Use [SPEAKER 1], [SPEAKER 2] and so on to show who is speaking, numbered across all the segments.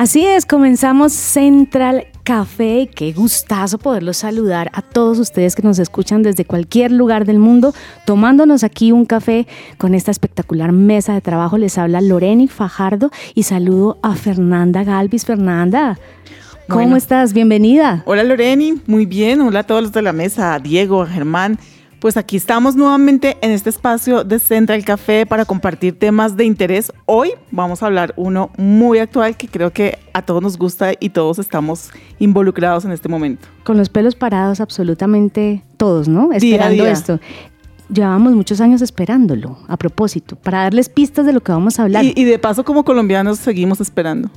[SPEAKER 1] Así es, comenzamos Central Café. Qué gustazo poderlos saludar a todos ustedes que nos escuchan desde cualquier lugar del mundo, tomándonos aquí un café con esta espectacular mesa de trabajo. Les habla Loreni Fajardo y saludo a Fernanda Galvis. Fernanda, ¿cómo
[SPEAKER 2] Bueno.
[SPEAKER 1] estás? Bienvenida.
[SPEAKER 2] Hola Loreni, muy bien. Hola a todos los de la mesa, a Diego, a Germán. Pues aquí estamos nuevamente en este espacio de Central Café para compartir temas de interés. Hoy vamos a hablar uno muy actual que creo que a todos nos gusta y todos estamos involucrados en este momento.
[SPEAKER 1] Con los pelos parados absolutamente todos, ¿no?
[SPEAKER 2] Día
[SPEAKER 1] Esperando
[SPEAKER 2] día.
[SPEAKER 1] esto. Llevábamos muchos años esperándolo, a propósito, para darles pistas de lo que vamos a hablar.
[SPEAKER 2] Y, y de paso como colombianos seguimos esperando.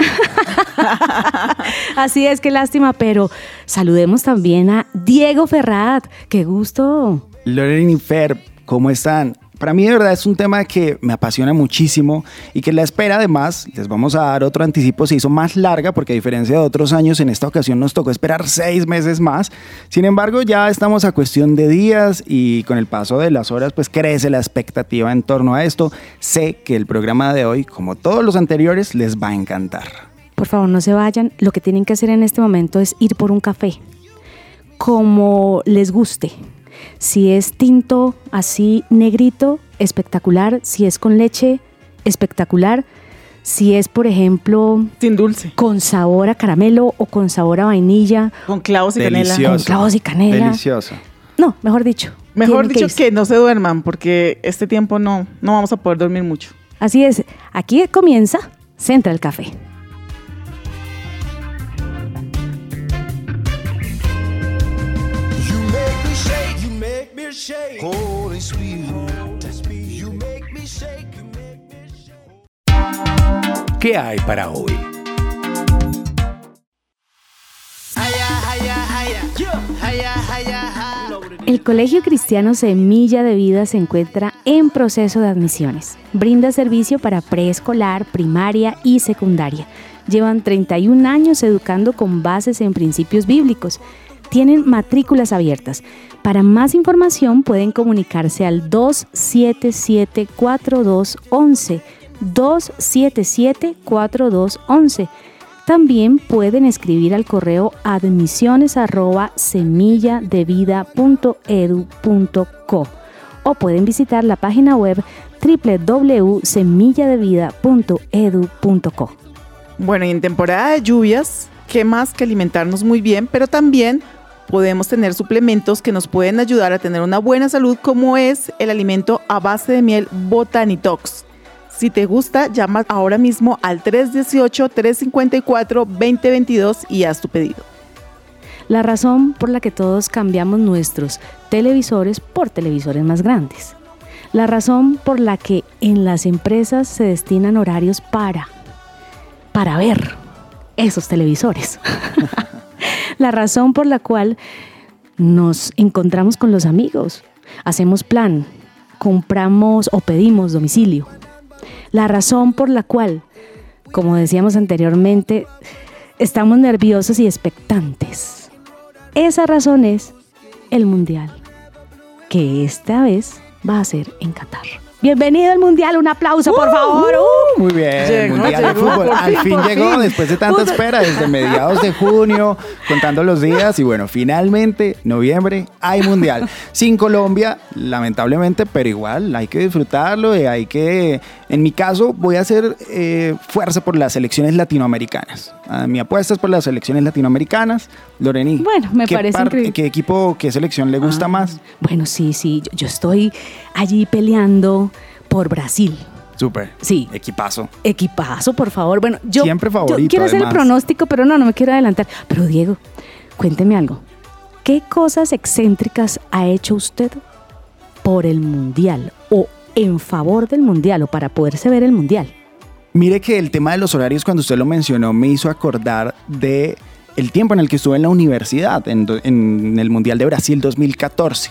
[SPEAKER 1] Así es, qué lástima, pero saludemos también a Diego Ferrat. Qué gusto.
[SPEAKER 3] Lorena y Fer, ¿cómo están? Para mí de verdad es un tema que me apasiona muchísimo y que la espera además, les vamos a dar otro anticipo, se hizo más larga porque a diferencia de otros años en esta ocasión nos tocó esperar seis meses más. Sin embargo ya estamos a cuestión de días y con el paso de las horas pues crece la expectativa en torno a esto. Sé que el programa de hoy, como todos los anteriores, les va a encantar.
[SPEAKER 1] Por favor, no se vayan. Lo que tienen que hacer en este momento es ir por un café, como les guste. Si es tinto así negrito, espectacular. Si es con leche, espectacular. Si es, por ejemplo,
[SPEAKER 2] Sin dulce,
[SPEAKER 1] con sabor a caramelo o con sabor a vainilla.
[SPEAKER 2] con clavos y canela.
[SPEAKER 3] Delicioso.
[SPEAKER 1] Con clavos y canela.
[SPEAKER 3] Delicioso.
[SPEAKER 1] No, mejor dicho.
[SPEAKER 2] Mejor dicho
[SPEAKER 1] irse.
[SPEAKER 2] que no se duerman porque este tiempo no, no vamos a poder dormir mucho.
[SPEAKER 1] Así es. Aquí comienza Central Café.
[SPEAKER 4] Shake.
[SPEAKER 5] ¿Qué hay para hoy?
[SPEAKER 1] El Colegio Cristiano Semilla de Vida se encuentra en proceso de admisiones. Brinda servicio para preescolar, primaria y secundaria. Llevan 31 años educando con bases en principios bíblicos. Tienen matrículas abiertas. Para más información pueden comunicarse al 277-4211. 277-4211. También pueden escribir al correo admisiones arroba semilladevida.edu.co o pueden visitar la página web www.semilladevida.edu.co.
[SPEAKER 2] Bueno, y en temporada de lluvias, ¿qué más que alimentarnos muy bien? Pero también podemos tener suplementos que nos pueden ayudar a tener una buena salud, como es el alimento a base de miel Botanitox. Si te gusta, llama ahora mismo al 318-354-2022 y haz tu pedido.
[SPEAKER 1] La razón por la que todos cambiamos nuestros televisores por televisores más grandes. La razón por la que en las empresas se destinan horarios para para ver esos televisores. la razón por la cual nos encontramos con los amigos, hacemos plan, compramos o pedimos domicilio. La razón por la cual, como decíamos anteriormente, estamos nerviosos y expectantes. Esa razón es el Mundial, que esta vez va a ser en Qatar. Bienvenido al Mundial, un aplauso por favor. ¡Uh!
[SPEAKER 3] Muy bien,
[SPEAKER 2] Llegó,
[SPEAKER 3] Mundial de Fútbol. Al
[SPEAKER 2] fin,
[SPEAKER 3] llegó
[SPEAKER 2] fin.
[SPEAKER 3] después de tanta espera, desde mediados de junio, contando los días. Y bueno, finalmente, noviembre, hay Mundial. Sin Colombia, lamentablemente, pero igual hay que disfrutarlo y hay que. En mi caso, voy a hacer eh, fuerza por las selecciones latinoamericanas. Ah, mi apuesta es por las selecciones latinoamericanas. Lorení.
[SPEAKER 1] Bueno, me
[SPEAKER 3] ¿qué
[SPEAKER 1] parece increíble.
[SPEAKER 3] ¿Qué equipo, qué selección le gusta
[SPEAKER 1] Ah,
[SPEAKER 3] más?
[SPEAKER 1] Bueno, sí, sí, yo, yo estoy allí peleando por Brasil.
[SPEAKER 3] Súper.
[SPEAKER 1] Sí.
[SPEAKER 3] Equipazo.
[SPEAKER 1] Equipazo, por favor. Bueno, yo,
[SPEAKER 3] Siempre
[SPEAKER 1] yo
[SPEAKER 3] favorito,
[SPEAKER 1] quiero hacer el pronóstico, pero no, no me quiero adelantar. Pero Diego, cuénteme algo. ¿Qué cosas excéntricas ha hecho usted por el mundial o en favor del mundial o para poderse ver el mundial?
[SPEAKER 3] Mire que el tema de los horarios, cuando usted lo mencionó, me hizo acordar de el tiempo en el que estuve en la universidad, en el Mundial de Brasil 2014.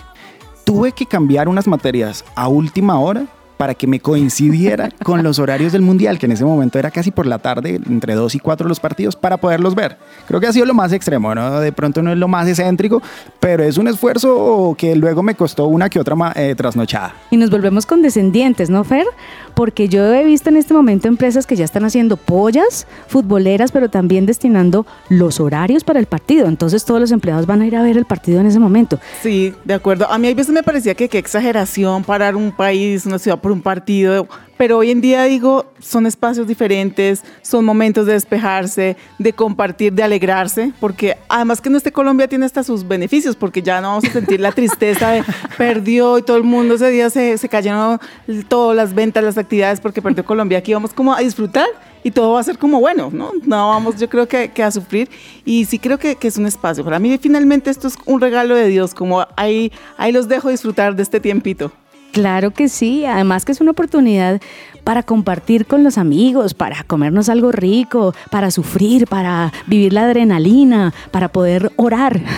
[SPEAKER 3] Tuve que cambiar unas materias a última hora para que me coincidiera con los horarios del Mundial, que en ese momento era casi por la tarde, entre 2 y 4 los partidos, para poderlos ver. Creo que ha sido lo más extremo, ¿no? De pronto no es lo más excéntrico, pero es un esfuerzo que luego me costó una que otra eh, trasnochada.
[SPEAKER 1] Y nos volvemos condescendientes, ¿no, Fer? Porque yo he visto en este momento empresas que ya están haciendo pollas futboleras, pero también destinando los horarios para el partido. Entonces todos los empleados van a ir a ver el partido en ese momento.
[SPEAKER 2] Sí, de acuerdo. A mí a veces me parecía que qué exageración parar un país, una ciudad por un partido, pero hoy en día digo, son espacios diferentes, son momentos de despejarse, de compartir, de alegrarse, porque además que no esté Colombia tiene hasta sus beneficios, porque ya no vamos a sentir la tristeza de perdió y todo el mundo ese día se, se cayeron todas las ventas, las actividades porque perdió Colombia. Aquí vamos como a disfrutar y todo va a ser como bueno, ¿no? No vamos, yo creo que, que a sufrir y sí creo que, que es un espacio. Para mí finalmente esto es un regalo de Dios, como ahí, ahí los dejo disfrutar de este tiempito.
[SPEAKER 1] Claro que sí, además que es una oportunidad para compartir con los amigos, para comernos algo rico, para sufrir, para vivir la adrenalina, para poder orar.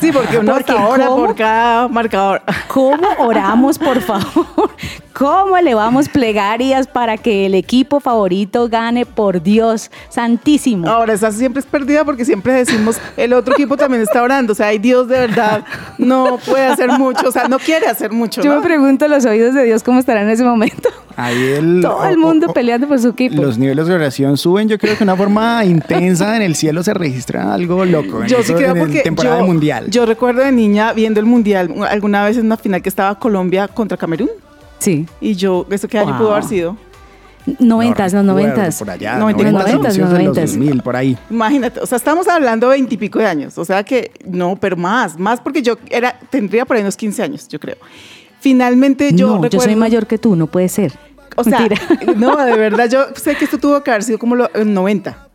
[SPEAKER 2] Sí, porque uno
[SPEAKER 1] Porque
[SPEAKER 2] hasta ahora
[SPEAKER 1] ¿cómo?
[SPEAKER 2] por cada marcador.
[SPEAKER 1] ¿Cómo oramos, por favor? ¿Cómo elevamos plegarias para que el equipo favorito gane por Dios santísimo?
[SPEAKER 2] Ahora, esa siempre es perdida porque siempre decimos, el otro equipo también está orando. O sea, hay Dios de verdad, no puede hacer mucho, o sea, no quiere hacer mucho.
[SPEAKER 1] Yo
[SPEAKER 2] ¿no?
[SPEAKER 1] me pregunto los oídos de Dios cómo estarán en ese momento.
[SPEAKER 3] Ahí el,
[SPEAKER 1] Todo el mundo
[SPEAKER 3] o- o-
[SPEAKER 1] peleando por su equipo.
[SPEAKER 3] Los niveles de oración suben, yo creo que de una forma intensa en el cielo se registra algo loco. en
[SPEAKER 2] Yo
[SPEAKER 3] eso-
[SPEAKER 2] sí creo porque
[SPEAKER 3] temporada
[SPEAKER 2] yo,
[SPEAKER 3] mundial.
[SPEAKER 2] yo recuerdo de niña viendo el mundial alguna vez en una final que estaba Colombia contra Camerún
[SPEAKER 1] Sí.
[SPEAKER 2] y yo eso qué año
[SPEAKER 1] Wow.
[SPEAKER 2] pudo haber sido
[SPEAKER 1] Noventas,
[SPEAKER 3] recuerdo,
[SPEAKER 1] noventas.
[SPEAKER 3] Por allá,
[SPEAKER 2] 90,
[SPEAKER 3] 90,
[SPEAKER 1] noventas, noventas.
[SPEAKER 3] 2000, por ahí.
[SPEAKER 2] imagínate o sea estamos hablando de veintipico de años o sea que no pero más más porque yo era tendría por ahí unos 15 años yo creo finalmente yo
[SPEAKER 1] no, yo
[SPEAKER 2] recuerdo
[SPEAKER 1] soy mayor que tú, no puede ser.
[SPEAKER 2] o sea
[SPEAKER 1] Mentira.
[SPEAKER 2] no de verdad yo sé que esto tuvo que haber sido como los 90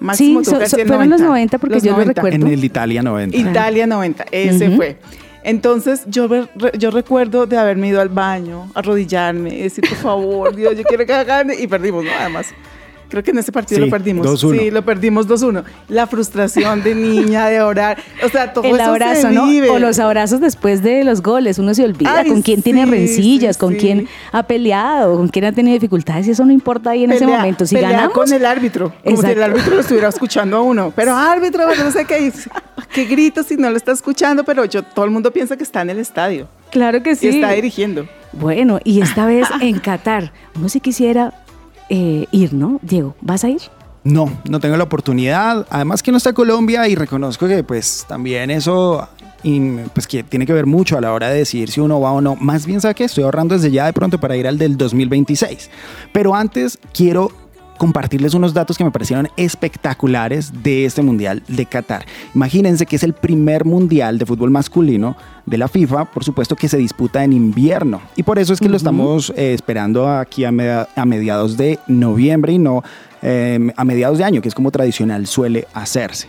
[SPEAKER 2] máximo
[SPEAKER 1] Sí, so- so- fueron los 90 porque yo lo
[SPEAKER 2] 90.
[SPEAKER 1] recuerdo.
[SPEAKER 3] En el Italia 90.
[SPEAKER 2] Italia 90, ese
[SPEAKER 1] Ujú.
[SPEAKER 2] fue. Entonces yo, yo recuerdo de haberme ido al baño, arrodillarme, decir, por favor, Dios, yo quiero que gane. Y perdimos, ¿no? Además, creo que en ese partido
[SPEAKER 3] Sí,
[SPEAKER 2] lo perdimos.
[SPEAKER 3] 2-1.
[SPEAKER 2] Sí, lo perdimos 2-1. La frustración de niña, de orar. O sea, todo
[SPEAKER 1] El
[SPEAKER 2] eso
[SPEAKER 1] abrazo,
[SPEAKER 2] se
[SPEAKER 1] ¿no?
[SPEAKER 2] vive.
[SPEAKER 1] O los abrazos después de los goles. Uno se olvida
[SPEAKER 2] Ay,
[SPEAKER 1] con quién tiene rencillas,
[SPEAKER 2] sí,
[SPEAKER 1] con
[SPEAKER 2] sí.
[SPEAKER 1] quién ha peleado, con quién ha tenido dificultades. Y eso no importa ahí en ese momento. Si
[SPEAKER 2] pelea
[SPEAKER 1] ganamos.
[SPEAKER 2] con el árbitro, como si el árbitro lo estuviera escuchando a uno. Pero árbitro, no sé qué, qué grito si no lo está escuchando, pero yo todo el mundo piensa que está en el estadio
[SPEAKER 1] Claro que sí.
[SPEAKER 2] y está dirigiendo.
[SPEAKER 1] Bueno, y esta vez en Qatar. Uno sí quisiera eh, ir, ¿no? Diego, ¿vas a ir?
[SPEAKER 3] No, no tengo la oportunidad. Además que no está Colombia y reconozco que pues también eso y, pues que tiene que ver mucho a la hora de decidir si uno va o no. Más bien sabe que estoy ahorrando desde ya de pronto para ir al del 2026. Pero antes quiero compartirles unos datos que me parecieron espectaculares de este Mundial de Qatar. Imagínense que es el primer Mundial de fútbol masculino de la FIFA, por supuesto que se disputa en invierno. Y por eso es que lo estamos eh, esperando aquí a, media- a mediados de noviembre y no eh, a mediados de año, que es como tradicional suele hacerse.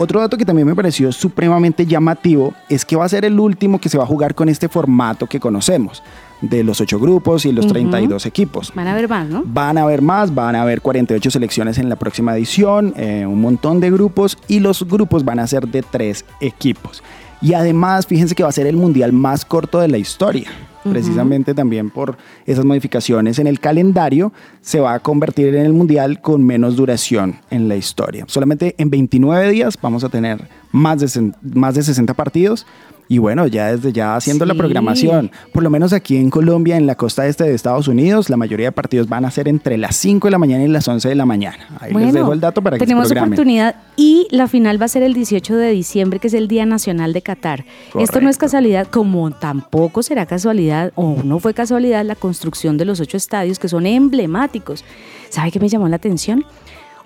[SPEAKER 3] Otro dato que también me pareció supremamente llamativo es que va a ser el último que se va a jugar con este formato que conocemos, de los ocho grupos y los
[SPEAKER 1] Ujú.
[SPEAKER 3] 32 equipos.
[SPEAKER 1] Van a ver más, ¿no?
[SPEAKER 3] Van a haber más, van a haber 48 selecciones en la próxima edición, eh, un montón de grupos y los grupos van a ser de tres equipos. Y además, fíjense que va a ser el mundial más corto de la historia. Precisamente también por esas modificaciones en el calendario, se va a convertir en el mundial con menos duración en la historia. Solamente en 29 días vamos a tener más de, más de 60 partidos. Y bueno, ya desde ya haciendo la programación, por lo menos aquí en Colombia, en la costa este de Estados Unidos, la mayoría de partidos van a ser entre las 5 de la mañana y las 11 de la mañana. Ahí les dejo el dato para que
[SPEAKER 1] tenemos oportunidad y la final va a ser el 18 de diciembre, que es el Día Nacional de Qatar. Esto no es casualidad, como tampoco será casualidad o no fue casualidad la construcción de los ocho estadios que son emblemáticos. ¿Sabe qué me llamó la atención?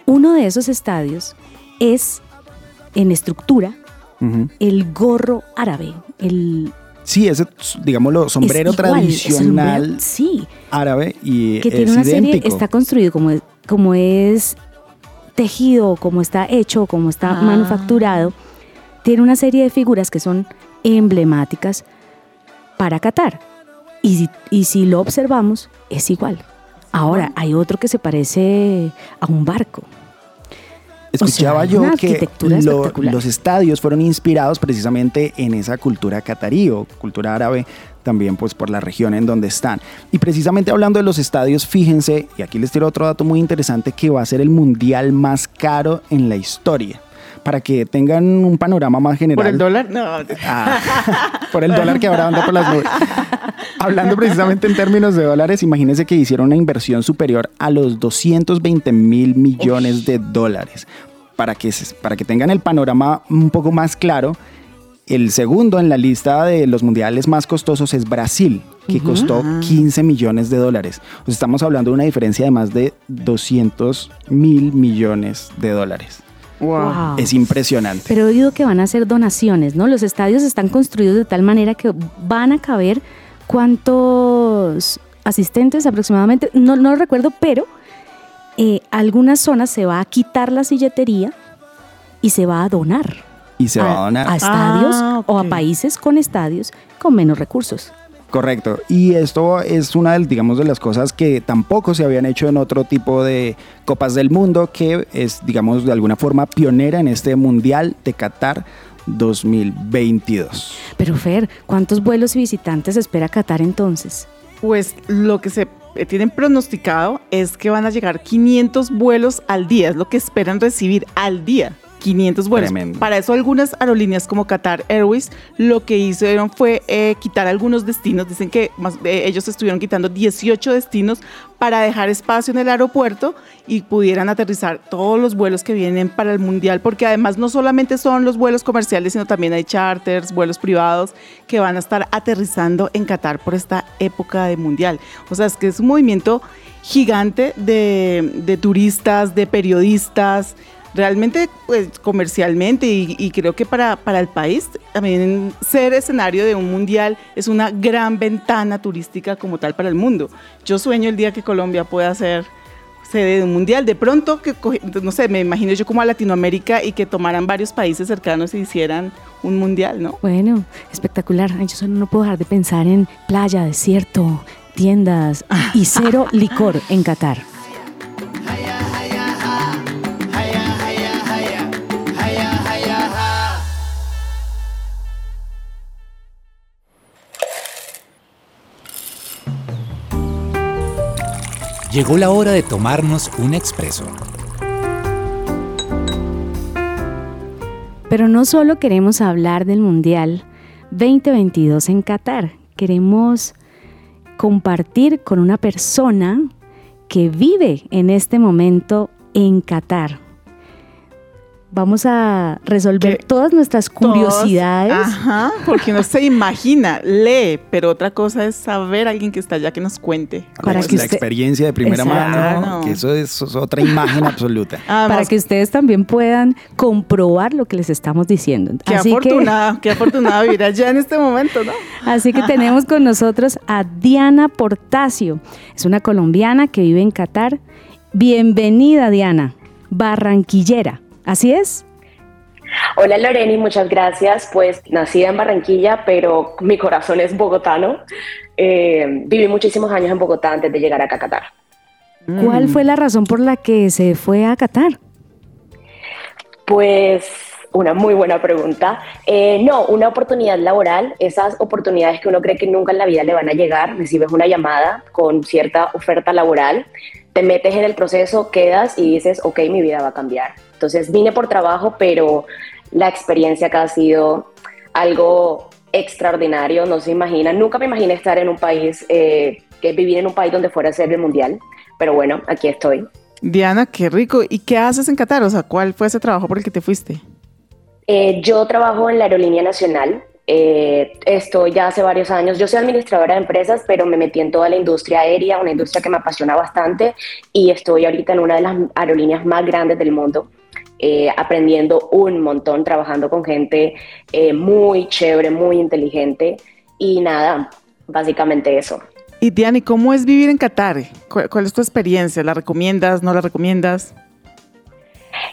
[SPEAKER 1] Uno de esos estadios es en estructura El gorro árabe, el
[SPEAKER 3] Sí, ese, digámoslo, sombrero
[SPEAKER 1] es igual,
[SPEAKER 3] tradicional
[SPEAKER 1] sombrero- sí,
[SPEAKER 3] árabe y
[SPEAKER 1] que
[SPEAKER 3] es
[SPEAKER 1] tiene una serie, está construido como, es- como es tejido, como está hecho, como está
[SPEAKER 2] Ah.
[SPEAKER 1] manufacturado, tiene una serie de figuras que son emblemáticas para Qatar. Y si, y si lo observamos, es igual. Ahora, hay otro que se parece a un barco.
[SPEAKER 3] Escuchaba yo que lo- los estadios fueron inspirados precisamente en esa cultura catarí o cultura árabe, también pues por la región en donde están. Y precisamente hablando de los estadios, fíjense, y aquí les tiro otro dato muy interesante, que va a ser el mundial más caro en la historia. Para que tengan un panorama más general.
[SPEAKER 2] ¿Por el dólar? No.
[SPEAKER 3] Ah, por el dólar que ahora anda por las nubes. Hablando precisamente en términos de dólares, imagínense que hicieron una inversión superior a los 220 mil millones de dólares. Para que, para que tengan el panorama un poco más claro, el segundo en la lista de los mundiales más costosos es Brasil, que costó 15 millones de dólares. O sea, estamos hablando de una diferencia de más de 200 mil millones de dólares.
[SPEAKER 2] Wow.
[SPEAKER 1] Wow.
[SPEAKER 3] Es impresionante.
[SPEAKER 1] Pero he oído que van a hacer donaciones, ¿no? Los estadios están construidos de tal manera que van a caber cuántos asistentes aproximadamente, no, no lo recuerdo, pero eh, algunas zonas se va a quitar la silletería y se va a donar.
[SPEAKER 3] Y se va a donar.
[SPEAKER 1] a estadios
[SPEAKER 2] Ah,
[SPEAKER 1] o a países con estadios con menos recursos.
[SPEAKER 3] Correcto. Y esto es una de, digamos, de las cosas que tampoco se habían hecho en otro tipo de Copas del Mundo, que es, digamos, de alguna forma pionera en este Mundial de Qatar 2022.
[SPEAKER 1] Pero Fer, ¿cuántos vuelos y visitantes espera Qatar entonces?
[SPEAKER 2] Pues lo que se eh, tienen pronosticado es que van a llegar 500 vuelos al día, es lo que esperan recibir al día. 500 vuelos.
[SPEAKER 3] Tremendo.
[SPEAKER 2] Para eso algunas aerolíneas como Qatar Airways lo que hicieron fue eh, quitar algunos destinos. Dicen que más- eh, ellos estuvieron quitando 18 destinos para dejar espacio en el aeropuerto y pudieran aterrizar todos los vuelos que vienen para el mundial, porque además no solamente son los vuelos comerciales, sino también hay charters, vuelos privados que van a estar aterrizando en Qatar por esta época de mundial. O sea, es que es un movimiento gigante de, de turistas, de periodistas, realmente pues, comercialmente y, y creo que para, para el país también ser escenario de un mundial es una gran ventana turística como tal para el mundo. Yo sueño el día que Colombia pueda ser sede de un mundial. De pronto, que no sé, me imagino yo como a Latinoamérica y que tomaran varios países cercanos y hicieran un mundial, ¿no?
[SPEAKER 1] Bueno, espectacular. Yo solo no puedo dejar de pensar en playa, desierto, tiendas y cero licor en Qatar.
[SPEAKER 5] Llegó la hora de tomarnos un expreso.
[SPEAKER 1] Pero no solo queremos hablar del Mundial 2022 en Qatar, queremos compartir con una persona que vive en este momento en Qatar. Vamos a resolver
[SPEAKER 2] Que
[SPEAKER 1] todas nuestras curiosidades.
[SPEAKER 2] Todos- ajá, porque uno se imagina, lee, pero otra cosa es saber a alguien que está allá que nos cuente.
[SPEAKER 1] Para que
[SPEAKER 3] la
[SPEAKER 1] usted-
[SPEAKER 3] experiencia de primera
[SPEAKER 1] Exacto.
[SPEAKER 3] mano, que eso es, eso es otra imagen absoluta.
[SPEAKER 1] para que ustedes también puedan comprobar lo que les estamos diciendo.
[SPEAKER 2] Qué
[SPEAKER 1] Así que-
[SPEAKER 2] afortunada, qué afortunada vivir allá en este momento, ¿no?
[SPEAKER 1] Así que tenemos con nosotros a Diana Portacio. Es una colombiana que vive en Qatar. Bienvenida, Diana, barranquillera. ¿Así es?
[SPEAKER 6] Hola Loreni, muchas gracias. Pues nacida en Barranquilla, pero mi corazón es bogotano. Eh, viví muchísimos años en Bogotá antes de llegar acá a Qatar.
[SPEAKER 1] ¿Cuál fue la razón por la que se fue a Qatar?
[SPEAKER 6] Pues una muy buena pregunta. Eh, no, una oportunidad laboral, esas oportunidades que uno cree que nunca en la vida le van a llegar, recibes una llamada con cierta oferta laboral, te metes en el proceso, quedas y dices, ok, mi vida va a cambiar. Entonces vine por trabajo, pero la experiencia acá ha sido algo extraordinario, no se imagina, nunca me imaginé estar en un país, eh, que vivir en un país donde fuera a ser el mundial, pero bueno, aquí estoy.
[SPEAKER 2] Diana, qué rico. ¿Y qué haces en Qatar? O sea, ¿cuál fue ese trabajo por el que te fuiste?
[SPEAKER 6] Eh, yo trabajo en la Aerolínea Nacional. eh, estoy ya hace varios años. Yo soy administradora de empresas, pero me metí en toda la industria aérea, una industria que me apasiona bastante. Y estoy ahorita en una de las aerolíneas más grandes del mundo, eh, aprendiendo un montón, trabajando con gente eh, muy chévere, muy inteligente. Y nada, básicamente eso.
[SPEAKER 2] Y Diana, ¿y cómo es vivir en Qatar? ¿Cuál, cuál es tu experiencia? ¿La recomiendas? ¿No la recomiendas?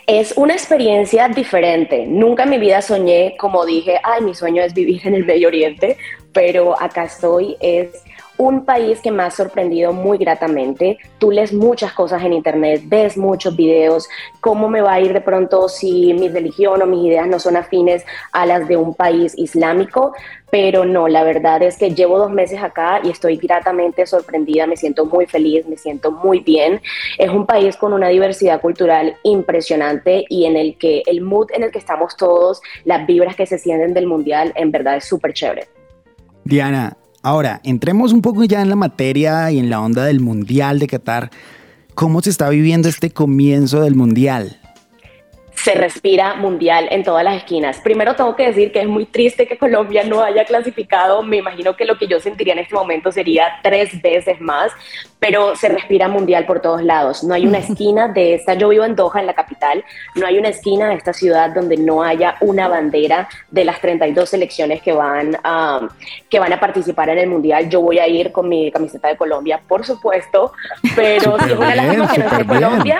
[SPEAKER 6] Es una experiencia diferente. Nunca en mi vida soñé, como dije, ay, mi sueño es vivir en el Medio Oriente, pero acá estoy. Es un país que me ha sorprendido muy gratamente. Tú lees muchas cosas en internet, ves muchos videos, cómo me va a ir de pronto si mi religión o mis ideas no son afines a las de un país islámico, pero no, la verdad es que llevo dos meses acá y estoy gratamente sorprendida, me siento muy feliz, me siento muy bien. Es un país con una diversidad cultural impresionante y en el que el mood en el que estamos todos, las vibras que se sienten del mundial, en verdad es súper chévere.
[SPEAKER 3] Diana, ahora entremos un poco ya en la materia y en la onda del mundial de Qatar. ¿Cómo se está viviendo este comienzo del mundial?
[SPEAKER 6] Se respira mundial en todas las esquinas. Primero tengo que decir que es muy triste que Colombia no haya clasificado. Me imagino que lo que yo sentiría en este momento sería tres veces más, pero se respira mundial por todos lados. No hay una esquina de esta, yo vivo en Doha, en la capital, no hay una esquina de esta ciudad donde no haya una bandera de las 32 selecciones que van a, que van a participar en el mundial. Yo voy a ir con mi camiseta de Colombia, por supuesto, pero si es una lástima que no esté Colombia.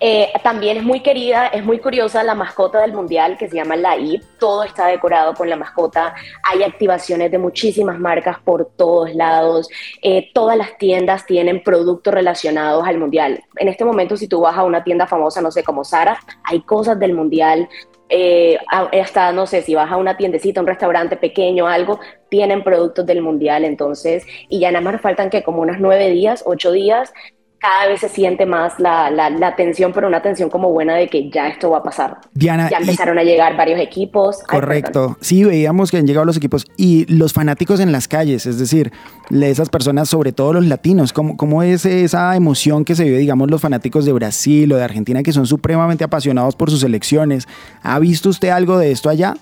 [SPEAKER 6] Eh, también es muy querida, es muy curiosa la mascota del mundial que se llama la IP. Todo está decorado con la mascota. Hay activaciones de muchísimas marcas por todos lados. Eh, todas las tiendas tienen productos relacionados al mundial. En este momento, si tú vas a una tienda famosa, no sé, como Sara, hay cosas del mundial. Eh, hasta, no sé, si vas a una tiendecita, un restaurante pequeño, algo, tienen productos del mundial. Entonces, y ya nada más faltan que como unos nueve días, ocho días cada vez se siente más la, la, tensión, pero una tensión como buena de que ya esto va a pasar.
[SPEAKER 3] Diana.
[SPEAKER 6] Ya empezaron a llegar varios equipos.
[SPEAKER 3] Correcto. sí, veíamos que han llegado los equipos y los fanáticos en las calles, es decir, esas personas, sobre todo los latinos, ¿cómo, cómo es esa emoción que se vive, digamos, los fanáticos de Brasil o de Argentina que son supremamente apasionados por sus elecciones? ¿Ha visto usted algo de esto allá?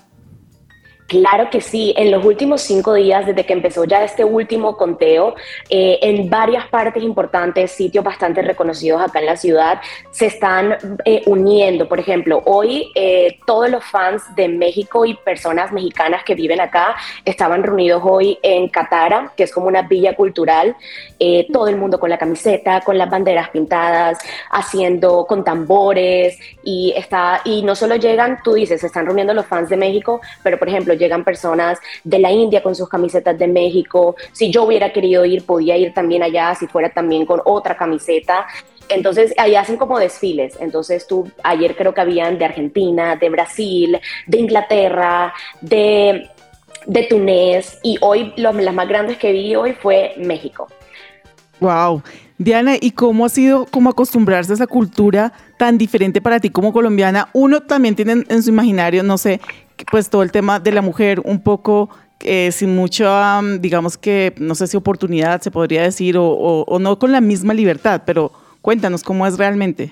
[SPEAKER 6] Claro que sí, en los últimos cinco días, desde que empezó ya este último conteo, eh, en varias partes importantes, sitios bastante reconocidos acá en la ciudad, se están eh, uniendo. Por ejemplo, hoy eh, todos los fans de México y personas mexicanas que viven acá estaban reunidos hoy en Catara, que es como una villa cultural, todo el mundo con la camiseta, con las banderas pintadas, haciendo con tambores, y, está, y no solo llegan, tú dices, se están reuniendo los fans de México, pero por ejemplo, llegan personas de la India con sus camisetas de México. Si yo hubiera querido ir, podía ir también allá, si fuera también con otra camiseta. Entonces, ahí hacen como desfiles. Entonces, tú, ayer creo que habían de Argentina, de Brasil, de Inglaterra, de, de Túnez, y hoy las más grandes que vi hoy fue México.
[SPEAKER 2] Wow. Diana, ¿y cómo ha sido como acostumbrarse a esa cultura tan diferente para ti como colombiana? Uno también tiene en su imaginario, no sé, pues todo el tema de la mujer un poco eh, sin mucha, digamos que, no sé si oportunidad se podría decir, o, no con la misma libertad, pero cuéntanos cómo es realmente.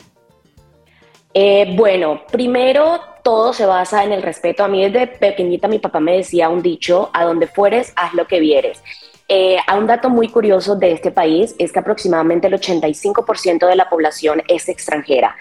[SPEAKER 6] Eh, bueno, primero todo se basa en el respeto. A mí desde pequeñita mi papá me decía un dicho, a donde fueres, haz lo que vieres. Eh, un dato muy curioso de este país es que aproximadamente el 85% de la población es extranjera.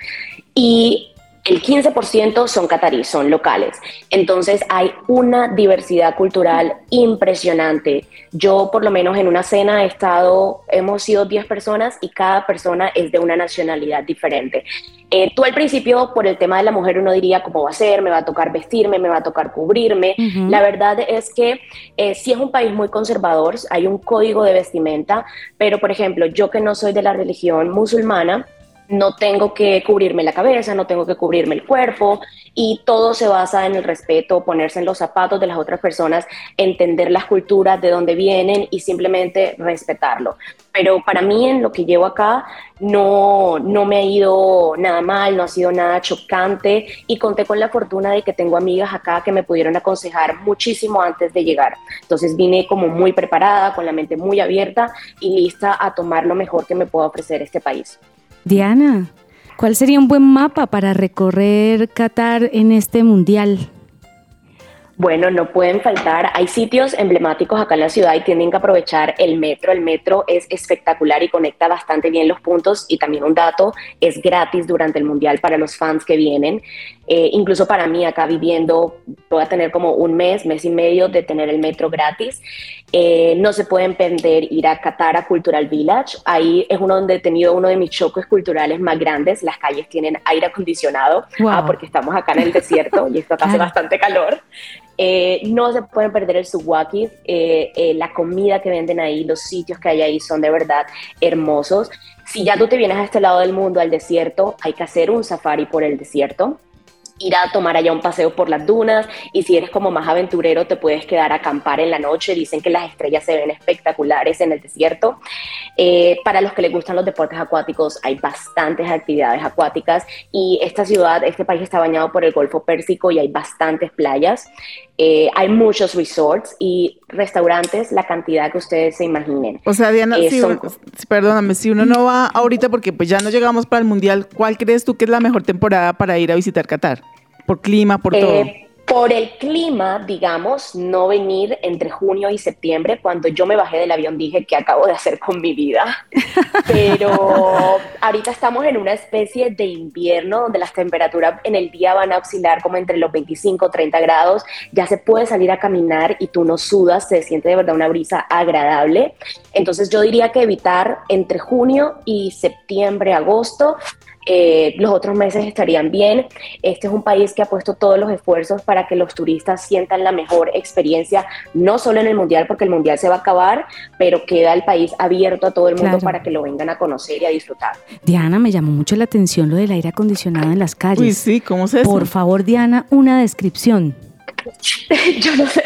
[SPEAKER 6] Y el 15% son cataríes, son locales. Entonces hay una diversidad cultural impresionante. Yo por lo menos en una cena he estado, hemos sido 10 personas y cada persona es de una nacionalidad diferente. Eh, tú al principio por el tema de la mujer uno diría cómo va a ser, me va a tocar vestirme, me va a tocar cubrirme. La verdad es que eh, sí es un país muy conservador, hay un código de vestimenta, pero por ejemplo yo que no soy de la religión musulmana, no tengo que cubrirme la cabeza, no tengo que cubrirme el cuerpo y todo se basa en el respeto, ponerse en los zapatos de las otras personas, entender las culturas de dónde vienen y simplemente respetarlo. Pero para mí en lo que llevo acá no, no me ha ido nada mal, no ha sido nada chocante y conté con la fortuna de que tengo amigas acá que me pudieron aconsejar muchísimo antes de llegar. Entonces vine como muy preparada, con la mente muy abierta y lista a tomar lo mejor que me pueda ofrecer este país.
[SPEAKER 1] Diana, ¿cuál sería un buen mapa para recorrer Qatar en este mundial?
[SPEAKER 6] Bueno, no pueden faltar. Hay sitios emblemáticos acá en la ciudad y tienen que aprovechar el metro. El metro es espectacular y conecta bastante bien los puntos. Y también un dato, es gratis durante el Mundial para los fans que vienen. Eh, incluso para mí acá viviendo, voy a tener como un mes, mes y medio de tener el metro gratis. Eh, no se pueden perder ir a Catara Cultural Village. Ahí es uno donde he tenido uno de mis choques culturales más grandes. Las calles tienen aire acondicionado ah, porque estamos acá en el desierto y esto acá hace bastante calor. Eh, no se pueden perder el Suwaki, eh, eh, la comida que venden ahí, los sitios que hay ahí son de verdad hermosos. Si ya tú te vienes a este lado del mundo, al desierto, hay que hacer un safari por el desierto ir a tomar allá un paseo por las dunas y si eres como más aventurero te puedes quedar a acampar en la noche. Dicen que las estrellas se ven espectaculares en el desierto. Eh, para los que les gustan los deportes acuáticos hay bastantes actividades acuáticas y esta ciudad, este país está bañado por el Golfo Pérsico y hay bastantes playas. Eh, hay muchos resorts y restaurantes, la cantidad que ustedes se imaginen.
[SPEAKER 2] O sea, Diana,
[SPEAKER 6] Eh,
[SPEAKER 2] si
[SPEAKER 6] son-
[SPEAKER 2] uno- perdóname, si uno no va ahorita porque pues ya no llegamos para el Mundial, ¿cuál crees tú que es la mejor temporada para ir a visitar Qatar? Por clima, por todo.
[SPEAKER 6] Por el clima, digamos, no venir entre junio y septiembre. Cuando yo me bajé del avión dije que acabo de hacer con mi vida. Pero ahorita estamos en una especie de invierno donde las temperaturas en el día van a oscilar como entre los 25 30 grados. Ya se puede salir a caminar y tú no sudas, se siente de verdad una brisa agradable. Entonces yo diría que evitar entre junio y septiembre, agosto, eh, los otros meses estarían bien. Este es un país que ha puesto todos los esfuerzos para que los turistas sientan la mejor experiencia, no solo en el Mundial, porque el Mundial se va a acabar, pero queda el país abierto a todo el mundo
[SPEAKER 1] Claro.
[SPEAKER 6] para que lo vengan a conocer y a disfrutar.
[SPEAKER 1] Diana, me llamó mucho la atención lo del aire acondicionado en las calles.
[SPEAKER 2] Uy, sí, ¿cómo es eso?
[SPEAKER 1] Por favor, Diana, una descripción.
[SPEAKER 6] yo no sé.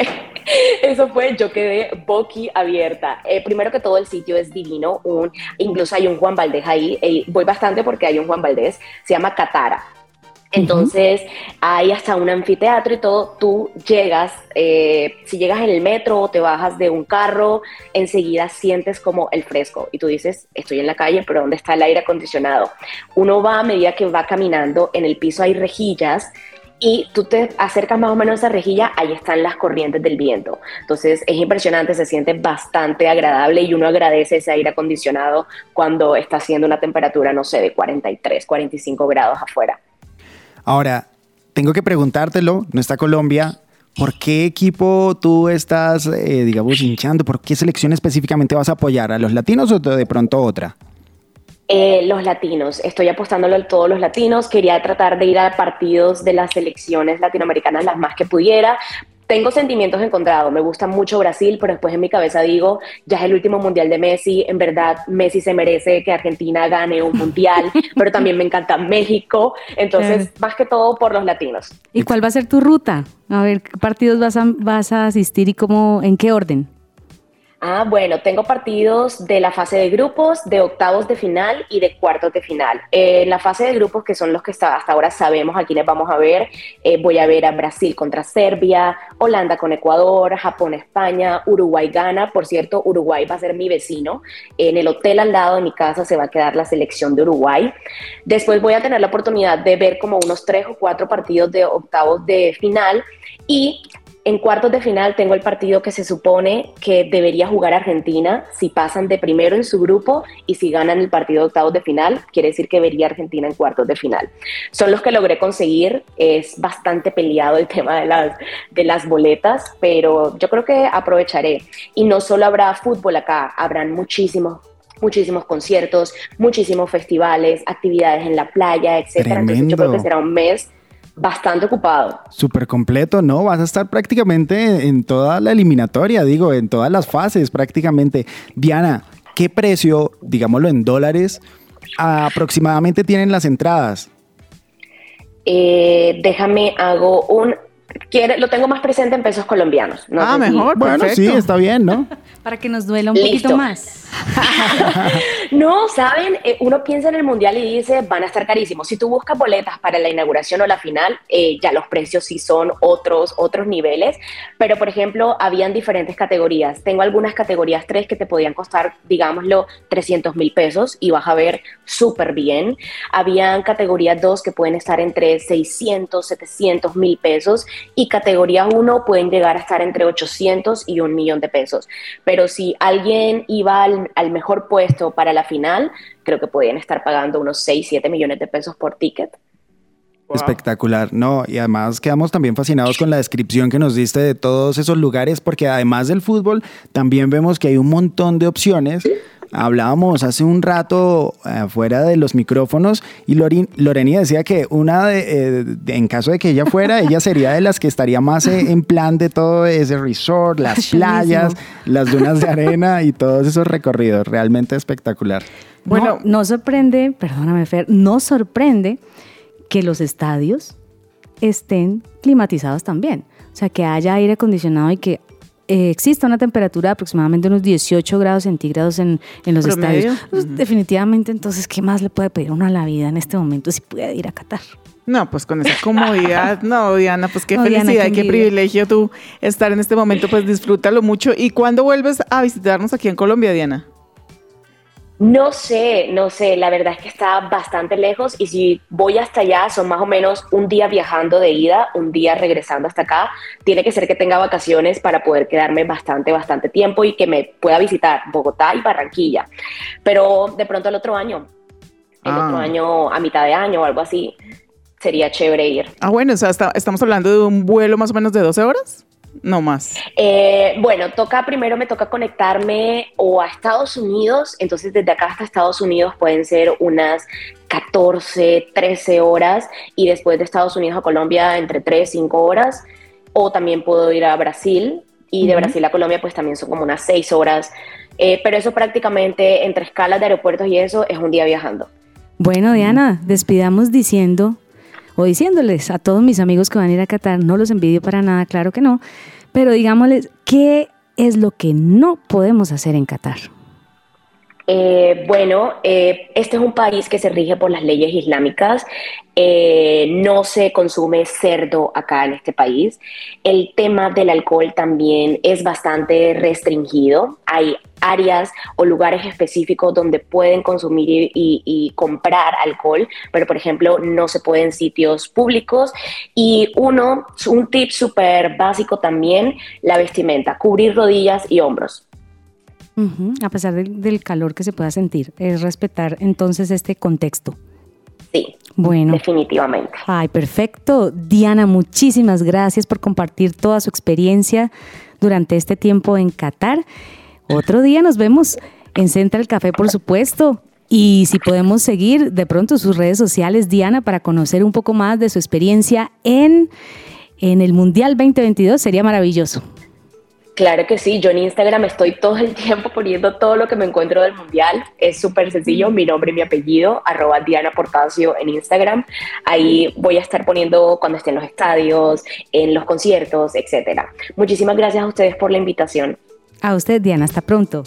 [SPEAKER 6] Eso fue, yo quedé boqui abierta. Eh, primero que todo, el sitio es divino. Un, incluso hay un Juan Valdés ahí. eh, voy bastante porque hay un Juan Valdés. Se llama Catara. Entonces, hay hasta un anfiteatro y todo. Tú llegas, eh, si llegas en el metro o te bajas de un carro, enseguida sientes como el fresco. Y tú dices, estoy en la calle, pero ¿dónde está el aire acondicionado? Uno va a medida que va caminando, en el piso hay rejillas y tú te acercas más o menos a esa rejilla, ahí están las corrientes del viento. Entonces es impresionante, se siente bastante agradable y uno agradece ese aire acondicionado cuando está haciendo una temperatura, no sé, de 43, 45 grados afuera.
[SPEAKER 3] Ahora, tengo que preguntártelo, no está Colombia. ¿Por qué equipo tú estás, eh, digamos, hinchando? ¿Por qué selección específicamente vas a apoyar? ¿A los latinos o de pronto otra?
[SPEAKER 6] Eh, los latinos, estoy apostándolo a todos los latinos. Quería tratar de ir a partidos de las selecciones latinoamericanas las más que pudiera. Tengo sentimientos encontrados. Me gusta mucho Brasil, pero después en mi cabeza digo, ya es el último mundial de Messi. En verdad, Messi se merece que Argentina gane un mundial, pero también me encanta México. Entonces, más que todo por los latinos.
[SPEAKER 1] ¿Y cuál va a ser tu ruta? A ver, ¿qué partidos vas a, vas a asistir y cómo, en qué orden?
[SPEAKER 6] Ah, bueno, tengo partidos de la fase de grupos, de octavos de final y de cuartos de final. Eh, en la fase de grupos, que son los que hasta ahora sabemos a quiénes vamos a ver, eh, voy a ver a Brasil contra Serbia, Holanda con Ecuador, Japón, España, Uruguay, Ghana. Por cierto, Uruguay va a ser mi vecino. En el hotel al lado de mi casa se va a quedar la selección de Uruguay. Después voy a tener la oportunidad de ver como unos tres o cuatro partidos de octavos de final y en cuartos de final tengo el partido que se supone que debería jugar Argentina si pasan de primero en su grupo y si ganan el partido de octavos de final, quiere decir que vería Argentina en cuartos de final. Son los que logré conseguir, es bastante peleado el tema de las, de las boletas, pero yo creo que aprovecharé. Y no solo habrá fútbol acá, habrán muchísimos muchísimos conciertos, muchísimos festivales, actividades en la playa, etcétera. Entonces yo creo que será un mes bastante ocupado.
[SPEAKER 3] Súper completo, ¿no? Vas a estar prácticamente en toda la eliminatoria, digo, en todas las fases prácticamente. Diana, ¿qué precio, digámoslo en dólares, aproximadamente tienen las entradas?
[SPEAKER 6] Eh, déjame, hago un... Quiere, lo tengo más presente en pesos colombianos. No
[SPEAKER 2] Ah,
[SPEAKER 6] sé si-
[SPEAKER 2] mejor.
[SPEAKER 3] Bueno,
[SPEAKER 2] perfecto.
[SPEAKER 3] sí, está bien, ¿no?
[SPEAKER 1] Para que nos duela un
[SPEAKER 6] Listo.
[SPEAKER 1] poquito más.
[SPEAKER 6] No, saben, Eh, uno piensa en el mundial y dice van a estar carísimos. Si tú buscas boletas para la inauguración o la final, eh, ya los precios sí son otros, otros niveles. Pero, por ejemplo, habían diferentes categorías. Tengo algunas categorías 3 que te podían costar, digámoslo, 300 mil pesos y vas a ver súper bien. Habían categorías 2 que pueden estar entre 600, 700 mil pesos y categoría 1 pueden llegar a estar entre 800 y un millón de pesos. Pero si alguien iba al, al mejor puesto para la final, creo que podían estar pagando unos 6, 7 millones de pesos por ticket.
[SPEAKER 3] Espectacular, no, y además quedamos también fascinados con la descripción que nos diste de todos esos lugares, porque además del fútbol, también vemos que hay un montón de opciones Hablábamos hace un rato afuera de los micrófonos y Lorin, Loreni decía que una de, eh, de- en caso de que ella fuera, ella sería de las que estaría más eh, en plan de todo ese resort, las playas, las dunas de arena y todos esos recorridos. Realmente espectacular.
[SPEAKER 2] Bueno.
[SPEAKER 1] no, no sorprende, perdóname Fer, no sorprende que los estadios estén climatizados también. O sea, que haya aire acondicionado y que eh, exista una temperatura de aproximadamente unos 18 grados centígrados en, en los
[SPEAKER 2] Promedio.
[SPEAKER 1] estadios. Pues, Definitivamente, entonces, ¿qué más le puede pedir uno a la vida en este momento si puede ir a Qatar?
[SPEAKER 2] No, pues con esa comodidad, no, Diana, pues qué
[SPEAKER 1] No, Diana,
[SPEAKER 2] felicidad,
[SPEAKER 1] qué
[SPEAKER 2] qué, privilegio tú estar en este momento, pues disfrútalo mucho. ¿Y cuándo vuelves a visitarnos aquí en Colombia, Diana?
[SPEAKER 6] No sé, no sé, la verdad es que está bastante lejos y si voy hasta allá son más o menos un día viajando de ida, un día regresando hasta acá. Tiene que ser que tenga vacaciones para poder quedarme bastante, bastante tiempo y que me pueda visitar Bogotá y Barranquilla. Pero de pronto el otro año, el
[SPEAKER 2] Ah.
[SPEAKER 6] otro año, a mitad de año o algo así, sería chévere ir.
[SPEAKER 2] Ah, bueno, o sea, está- estamos hablando de un vuelo más o menos de 12 horas, no más.
[SPEAKER 6] Eh, bueno, toca primero me toca conectarme o a Estados Unidos, entonces desde acá hasta Estados Unidos pueden ser unas 14, 13 horas y después de Estados Unidos a Colombia entre 3, 5 horas o también puedo ir a Brasil y de. Brasil a Colombia pues también son como unas 6 horas, Eh, pero eso prácticamente entre escalas de aeropuertos y eso es un día viajando.
[SPEAKER 1] Bueno, Diana, despidamos diciendo o diciéndoles a todos mis amigos que van a ir a Qatar, no los envidio para nada, claro que no, pero digámosles qué es lo que no podemos hacer en Qatar.
[SPEAKER 6] Eh, bueno, eh, este es un país que se rige por las leyes islámicas. Eh, no se consume cerdo acá en este país. El tema del alcohol también es bastante restringido. Hay áreas o lugares específicos donde pueden consumir y, comprar alcohol, pero por ejemplo no se puede en sitios públicos. Y uno, un tip súper básico también, la vestimenta, cubrir rodillas y hombros.
[SPEAKER 1] A pesar del, del calor que se pueda sentir, es respetar entonces este contexto.
[SPEAKER 6] Sí,
[SPEAKER 1] Bueno.
[SPEAKER 6] definitivamente.
[SPEAKER 1] Ay, perfecto. Diana, muchísimas gracias por compartir toda su experiencia durante este tiempo en Qatar. Otro día nos vemos en Central Café, por supuesto. Y si podemos seguir de pronto sus redes sociales, Diana, para conocer un poco más de su experiencia en, en el Mundial 2022, sería maravilloso.
[SPEAKER 6] Claro que sí, yo en Instagram estoy todo el tiempo poniendo todo lo que me encuentro del mundial. Es súper sencillo, mi nombre y mi apellido, arroba Diana Portacio en Instagram. Ahí voy a estar poniendo cuando esté en los estadios, en los conciertos, etcétera. Muchísimas gracias a ustedes por la invitación.
[SPEAKER 1] A usted, Diana, hasta pronto.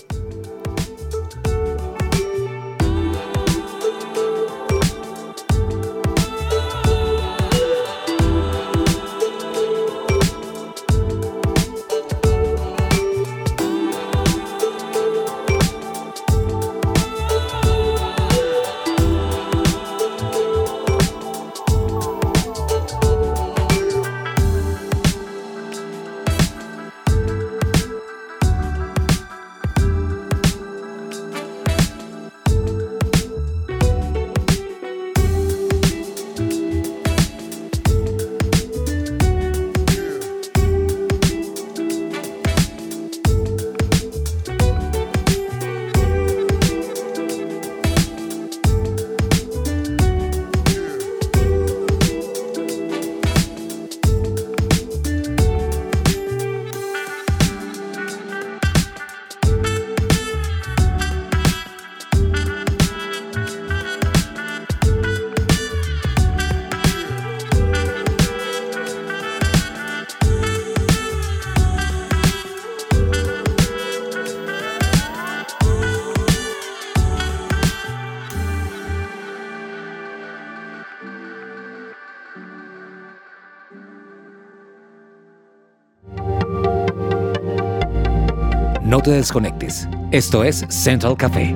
[SPEAKER 5] No te desconectes. Esto es Central Café.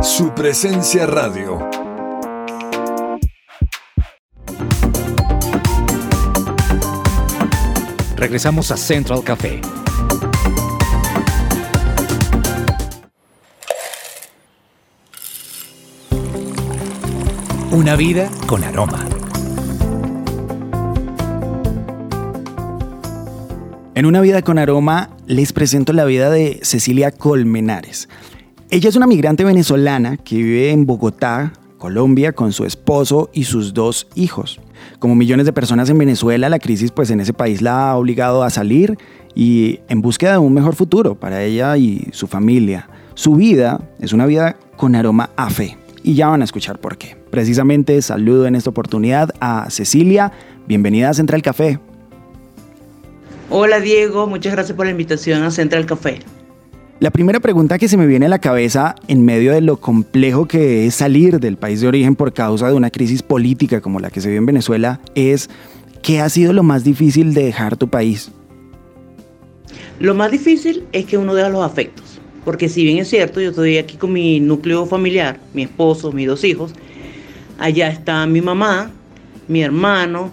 [SPEAKER 4] Su presencia radio.
[SPEAKER 5] Regresamos a Central Café. Una vida con aroma.
[SPEAKER 3] En una vida con aroma les presento la vida de Cecilia Colmenares. Ella es una migrante venezolana que vive en Bogotá, Colombia, con su esposo y sus dos hijos. Como millones de personas en Venezuela, la crisis pues en ese país la ha obligado a salir y en búsqueda de un mejor futuro para ella y su familia. Su vida es una vida con aroma a fe y ya van a escuchar por qué. Precisamente saludo en esta oportunidad a Cecilia. Bienvenida a Central Café.
[SPEAKER 7] Hola Diego, muchas gracias por la invitación a Central Café.
[SPEAKER 3] La primera pregunta que se me viene a la cabeza en medio de lo complejo que es salir del país de origen por causa de una crisis política como la que se vive en Venezuela es ¿qué ha sido lo más difícil de dejar tu país?
[SPEAKER 7] Lo más difícil es que uno deja los afectos, porque si bien es cierto, yo estoy aquí con mi núcleo familiar, mi esposo, mis dos hijos, allá está mi mamá, mi hermano,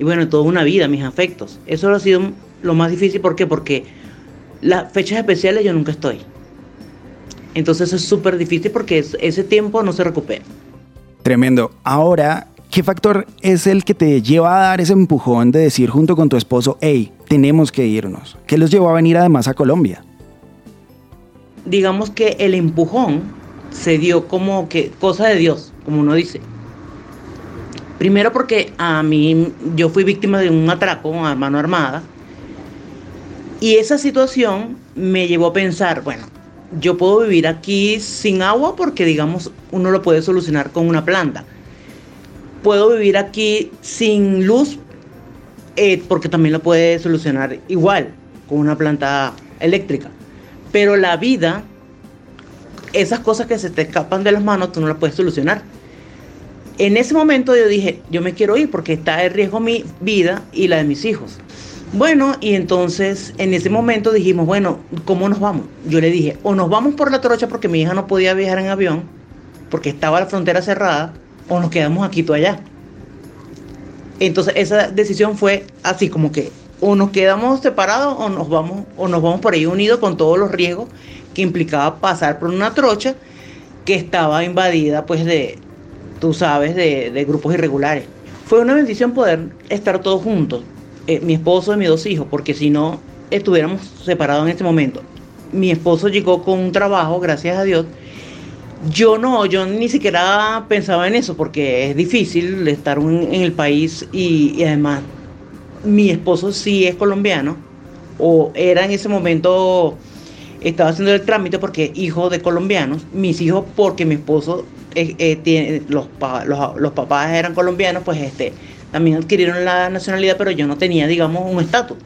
[SPEAKER 7] y bueno, toda una vida, mis afectos. Eso ha sido lo más difícil, ¿por qué? Porque las fechas especiales yo nunca estoy. Entonces es súper difícil porque ese tiempo no se recupera.
[SPEAKER 3] Tremendo. Ahora, ¿qué factor es el que te lleva a dar ese empujón de decir junto con tu esposo, hey, tenemos que irnos? ¿Qué los llevó a venir además a Colombia?
[SPEAKER 7] Digamos que el empujón se dio como que cosa de Dios, como uno dice. Primero porque a mí yo fui víctima de un atraco a mano armada y esa situación me llevó a pensar, bueno, yo puedo vivir aquí sin agua porque digamos uno lo puede solucionar con una planta. Puedo vivir aquí sin luz eh, porque también lo puede solucionar igual con una planta eléctrica. Pero la vida, esas cosas que se te escapan de las manos, tú no las puedes solucionar. En ese momento yo dije, yo me quiero ir porque está en riesgo mi vida y la de mis hijos. Bueno, y entonces en ese momento dijimos, bueno, ¿cómo nos vamos? Yo le dije, o nos vamos por la trocha porque mi hija no podía viajar en avión, porque estaba la frontera cerrada, o nos quedamos aquí tú allá. Entonces esa decisión fue así como que o nos quedamos separados o nos vamos o nos vamos por ahí unidos con todos los riesgos que implicaba pasar por una trocha que estaba invadida pues de, tú sabes, de, de grupos irregulares. Fue una bendición poder estar todos juntos, eh, mi esposo y mis dos hijos, porque si no estuviéramos separados en este momento. Mi esposo llegó con un trabajo, gracias a Dios. Yo no, yo ni siquiera pensaba en eso, porque es difícil estar en el país y, además mi esposo sí es colombiano, o era en ese momento, estaba haciendo el trámite porque hijo de colombianos, mis hijos porque mi esposo eh, eh, tiene, los, los, los, papás eran colombianos, pues este, también adquirieron la nacionalidad, pero yo no tenía, digamos, un estatus.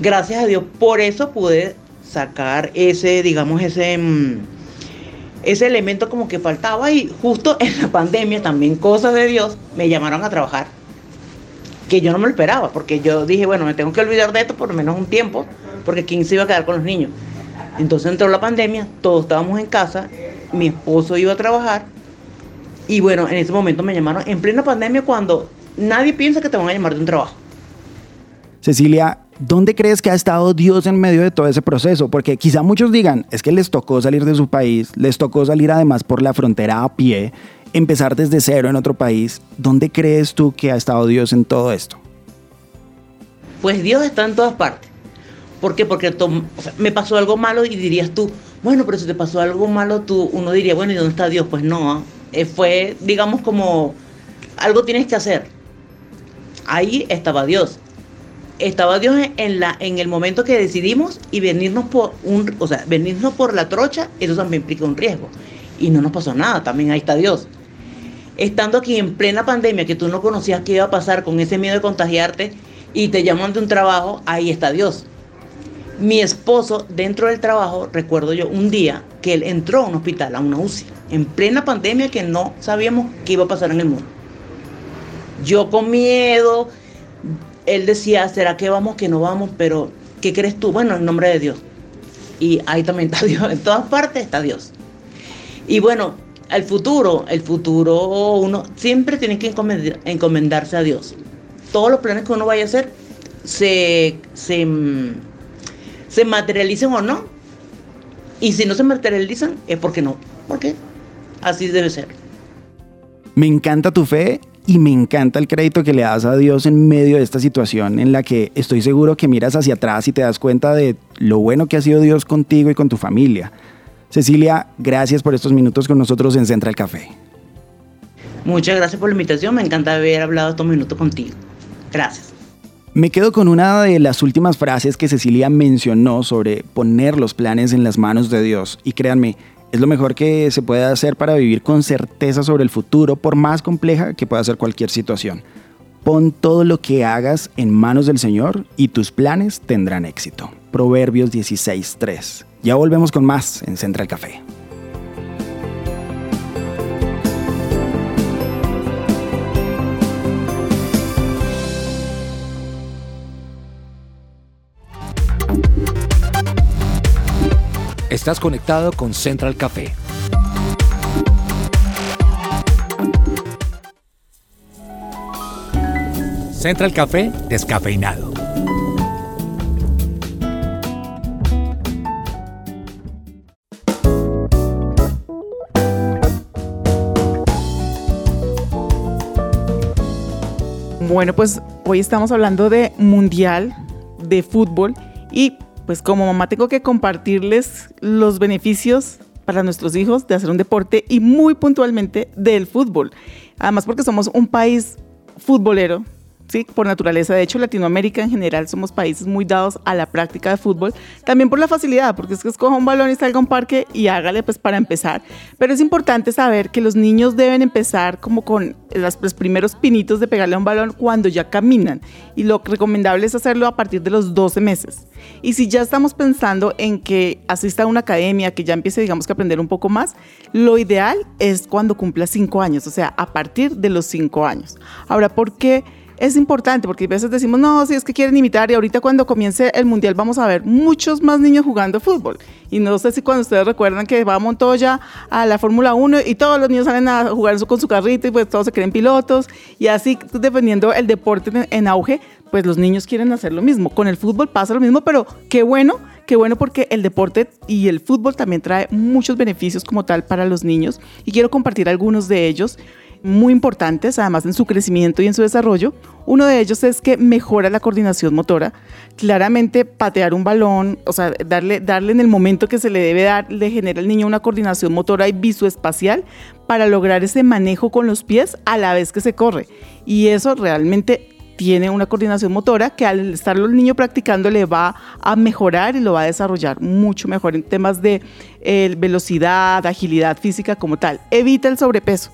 [SPEAKER 7] Gracias a Dios, por eso pude sacar ese, digamos, ese, mm, ese elemento como que faltaba y justo en la pandemia, también cosas de Dios, me llamaron a trabajar, que yo no me lo esperaba, porque yo dije, bueno, me tengo que olvidar de esto por lo menos un tiempo, porque quién se iba a quedar con los niños. Entonces entró la pandemia, todos estábamos en casa, mi esposo iba a trabajar y bueno, en ese momento me llamaron en plena pandemia cuando nadie piensa que te van a llamar de un trabajo.
[SPEAKER 3] Cecilia, ¿dónde crees que ha estado Dios en medio de todo ese proceso? Porque quizá muchos digan, es que les tocó salir de su país, les tocó salir además por la frontera a pie, empezar desde cero en otro país. ¿Dónde crees tú que ha estado Dios en todo esto?
[SPEAKER 7] Pues Dios está en todas partes. ¿Por qué? Porque o sea, me pasó algo malo y dirías tú, bueno, pero si te pasó algo malo, tú, uno diría, bueno, ¿y dónde está Dios? Pues no, eh, fue, digamos, como algo tienes que hacer. Ahí estaba Dios. Estaba Dios en, la, en el momento que decidimos y venirnos por un, o sea, venirnos por la trocha, eso también implica un riesgo. Y no nos pasó nada, también ahí está Dios. Estando aquí en plena pandemia, que tú no conocías qué iba a pasar con ese miedo de contagiarte y te llaman de un trabajo, ahí está Dios. Mi esposo, dentro del trabajo, recuerdo yo un día que él entró a un hospital, a una UCI, en plena pandemia que no sabíamos qué iba a pasar en el mundo. Yo con miedo, él decía, ¿será que vamos, que no vamos? Pero, ¿qué crees tú? Bueno, en nombre de Dios. Y ahí también está Dios, en todas partes está Dios. Y bueno, el futuro, el futuro uno siempre tiene que encomendarse a Dios. Todos los planes que uno vaya a hacer se, se, se materialicen o no. Y si no se materializan es porque no. ¿Por qué? Así debe ser.
[SPEAKER 3] Me encanta tu fe y me encanta el crédito que le das a Dios en medio de esta situación en la que estoy seguro que miras hacia atrás y te das cuenta de lo bueno que ha sido Dios contigo y con tu familia. Cecilia, gracias por estos minutos con nosotros en Central Café.
[SPEAKER 7] Muchas gracias por la invitación, me encanta haber hablado estos minutos contigo. Gracias.
[SPEAKER 3] Me quedo con una de las últimas frases que Cecilia mencionó sobre poner los planes en las manos de Dios. Y créanme, es lo mejor que se puede hacer para vivir con certeza sobre el futuro, por más compleja que pueda ser cualquier situación. Pon todo lo que hagas en manos del Señor y tus planes tendrán éxito. Proverbios 16.3. Ya volvemos con más en Central Café.
[SPEAKER 5] Estás conectado con Central Café. Central Café descafeinado.
[SPEAKER 2] Bueno, pues hoy estamos hablando de mundial de fútbol y pues como mamá tengo que compartirles los beneficios para nuestros hijos de hacer un deporte y muy puntualmente del fútbol. Además porque somos un país futbolero, ¿sí? por naturaleza. De hecho, Latinoamérica en general somos países muy dados a la práctica de fútbol, también por la facilidad, porque es que escoja un balón y salga a un parque y hágale pues para empezar. Pero es importante saber que los niños deben empezar como con los primeros pinitos de pegarle a un balón cuando ya caminan. Y lo recomendable es hacerlo a partir de los 12 meses. Y si ya estamos pensando en que asista a una academia, que ya empiece, digamos, que aprender un poco más, lo ideal es cuando cumpla 5 años, o sea, a partir de los 5 años. Ahora, ¿por qué? Es importante porque a veces decimos, no, si es que quieren imitar y ahorita cuando comience el mundial vamos a ver muchos más niños jugando fútbol. Y no sé si cuando ustedes recuerdan que va Montoya a la Fórmula 1 y todos los niños salen a jugar con su carrito y pues todos se creen pilotos y así dependiendo el deporte en auge, pues los niños quieren hacer lo mismo. Con el fútbol pasa lo mismo, pero qué bueno, qué bueno porque el deporte y el fútbol también trae muchos beneficios como tal para los niños y quiero compartir algunos de ellos muy importantes, además en su crecimiento y en su desarrollo. Uno de ellos es que mejora la coordinación motora. Claramente patear un balón, o sea, darle, darle en el momento que se le debe dar, le genera al niño una coordinación motora y visoespacial para lograr ese manejo con los pies a la vez que se corre. Y eso realmente tiene una coordinación motora que al estarlo el niño practicando le va a mejorar y lo va a desarrollar mucho mejor en temas de eh, velocidad, agilidad física como tal. Evita el sobrepeso.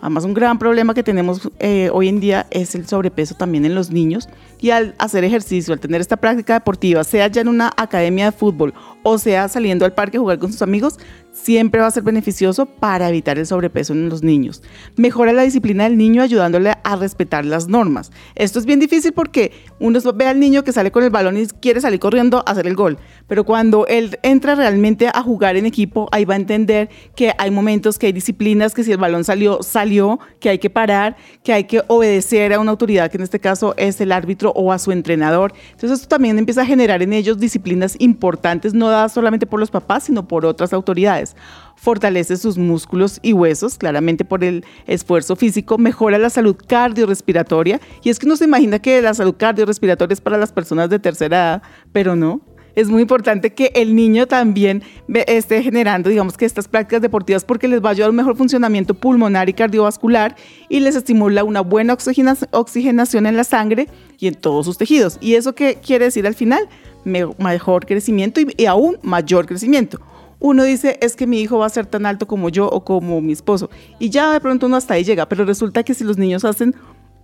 [SPEAKER 2] Además, un gran problema que tenemos eh, hoy en día es el sobrepeso también en los niños. Y al hacer ejercicio, al tener esta práctica deportiva, sea ya en una academia de fútbol o sea saliendo al parque a jugar con sus amigos, siempre va a ser beneficioso para evitar el sobrepeso en los niños. Mejora la disciplina del niño ayudándole a respetar las normas. Esto es bien difícil porque uno ve al niño que sale con el balón y quiere salir corriendo a hacer el gol. Pero cuando él entra realmente a jugar en equipo, ahí va a entender que hay momentos, que hay disciplinas, que si el balón salió, salió, que hay que parar, que hay que obedecer a una autoridad, que en este caso es el árbitro o a su entrenador. Entonces esto también empieza a generar en ellos disciplinas importantes, no dadas solamente por los papás, sino por otras autoridades. Fortalece sus músculos y huesos, claramente por el esfuerzo físico, mejora la salud cardiorrespiratoria. Y es que uno se imagina que la salud cardiorrespiratoria es para las personas de tercera edad, pero no. Es muy importante que el niño también esté generando, digamos que estas prácticas deportivas porque les va a ayudar un mejor funcionamiento pulmonar y cardiovascular y les estimula una buena oxigena- oxigenación en la sangre y en todos sus tejidos. ¿Y eso qué quiere decir al final? Me- mejor crecimiento y, y aún mayor crecimiento. Uno dice, es que mi hijo va a ser tan alto como yo o como mi esposo. Y ya de pronto uno hasta ahí llega, pero resulta que si los niños hacen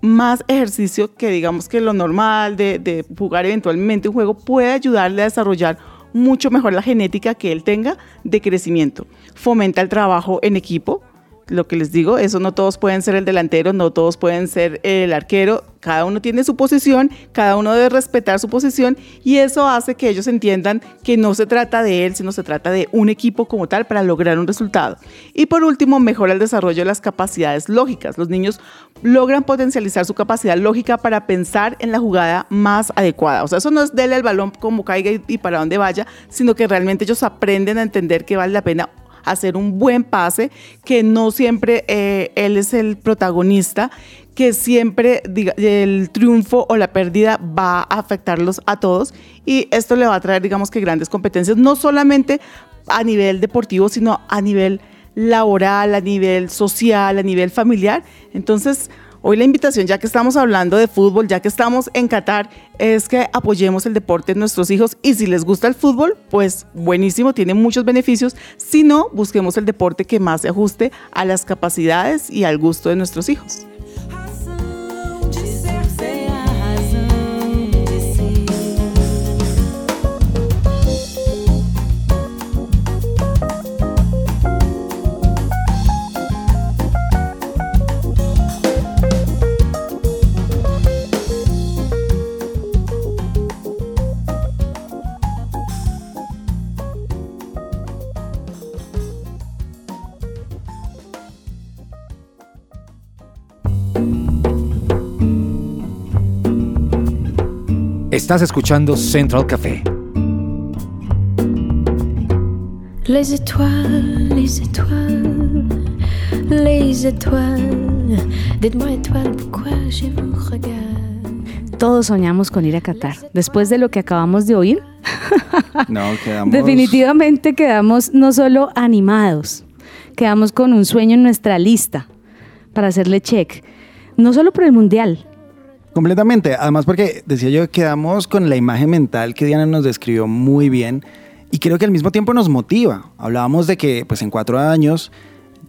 [SPEAKER 2] más ejercicio que digamos que lo normal de, jugar eventualmente un juego puede ayudarle a desarrollar mucho mejor la genética que él tenga de crecimiento. Fomenta el trabajo en equipo, lo que les digo, eso no todos pueden ser el delantero, no todos pueden ser el arquero, cada uno tiene su posición, cada uno debe respetar su posición y eso hace que ellos entiendan que no se trata de él, sino se trata de un equipo como tal para lograr un resultado. Y por último, mejora el desarrollo de las capacidades lógicas. Los niños logran potencializar su capacidad lógica para pensar en la jugada más adecuada. O sea, eso no es darle el balón como caiga y, para dónde vaya, sino que realmente ellos aprenden a entender que vale la pena hacer un buen pase, que no siempre eh, él es el protagonista, que siempre diga, el triunfo o la pérdida va a afectarlos a todos y esto le va a traer, digamos que grandes competencias, no solamente a nivel deportivo, sino a nivel laboral, a nivel social, a nivel familiar. Entonces, Hoy la invitación, ya que estamos hablando de fútbol, ya que estamos en Qatar, es que apoyemos el deporte de nuestros hijos y si les gusta el fútbol, pues buenísimo, tiene muchos beneficios. Si no, busquemos el deporte que más se ajuste a las capacidades y al gusto de nuestros hijos.
[SPEAKER 5] Estás escuchando Central Café.
[SPEAKER 8] Les étoiles, les étoiles, les étoiles. Dites-moi étoile, pourquoi je vous regarde.
[SPEAKER 1] Todos soñamos con ir a Qatar. Después de lo que acabamos de oír,
[SPEAKER 3] No, quedamos.
[SPEAKER 1] definitivamente quedamos no solo animados, quedamos con un sueño en nuestra lista para hacerle check. No solo por el Mundial,
[SPEAKER 3] Completamente. Además, porque decía yo, quedamos con la imagen mental que Diana nos describió muy bien y creo que al mismo tiempo nos motiva. Hablábamos de que, pues, en cuatro años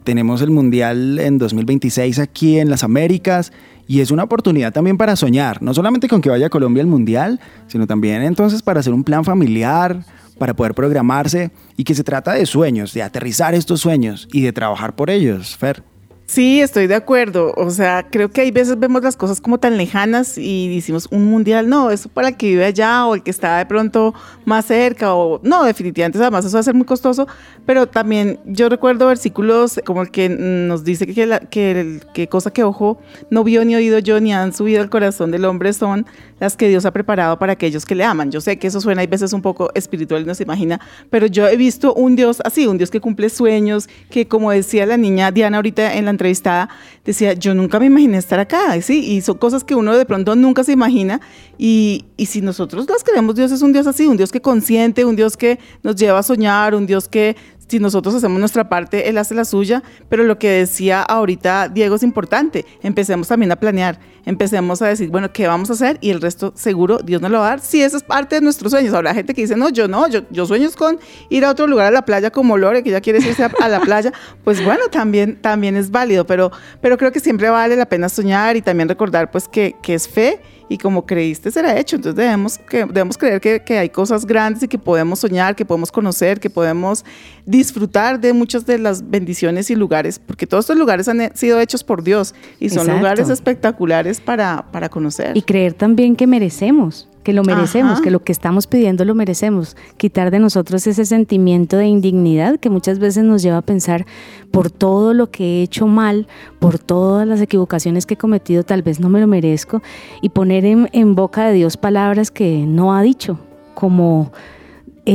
[SPEAKER 3] tenemos el Mundial en 2026 aquí en las Américas y es una oportunidad también para soñar, no solamente con que vaya Colombia al Mundial, sino también entonces para hacer un plan familiar, para poder programarse y que se trata de sueños, de aterrizar estos sueños y de trabajar por ellos, Fer.
[SPEAKER 2] Sí, estoy de acuerdo. O sea, creo que hay veces vemos las cosas como tan lejanas y decimos un mundial, no, eso para el que vive allá o el que está de pronto más cerca o no, definitivamente, además eso va a ser muy costoso, pero también yo recuerdo versículos como el que nos dice que, la, que, cosa que ojo no vio ni oído yo ni han subido al corazón del hombre son las que Dios ha preparado para aquellos que le aman. Yo sé que eso suena a veces un poco espiritual, no se imagina, pero yo he visto un Dios así, un Dios que cumple sueños, que como decía la niña Diana ahorita en la entrevistada, decía, yo nunca me imaginé estar acá, ¿sí? Y son cosas que uno de pronto nunca se imagina y, y si nosotros las queremos, Dios es un Dios así, un Dios que consiente, un Dios que nos lleva a soñar, un Dios que si nosotros hacemos nuestra parte, Él hace la suya, pero lo que decía ahorita Diego es importante, empecemos también a planear, empecemos a decir, bueno, ¿qué vamos a hacer? Y el resto seguro Dios nos lo va a dar, si eso es parte de nuestros sueños. Habrá gente que dice, no, yo no, yo, yo sueño con ir a otro lugar a la playa como Lore, que ya quiere irse a, a la playa, pues bueno, también, también es válido, pero, pero creo que siempre vale la pena soñar y también recordar pues que, que es fe y como creíste será hecho. Entonces debemos, que, debemos creer que, que hay cosas grandes y que podemos soñar, que podemos conocer, que podemos disfrutar de muchas de las bendiciones y lugares, porque todos estos lugares han he- sido hechos por Dios y son
[SPEAKER 1] Exacto.
[SPEAKER 2] lugares espectaculares para, para conocer.
[SPEAKER 1] y creer también que merecemos, que lo merecemos,
[SPEAKER 2] Ajá.
[SPEAKER 1] que lo que estamos pidiendo lo merecemos. Quitar de nosotros ese sentimiento de indignidad que muchas veces nos lleva a pensar por todo lo que he hecho mal, por todas las equivocaciones que he cometido, tal vez no me lo merezco, y poner en, en boca de Dios palabras que no ha dicho, como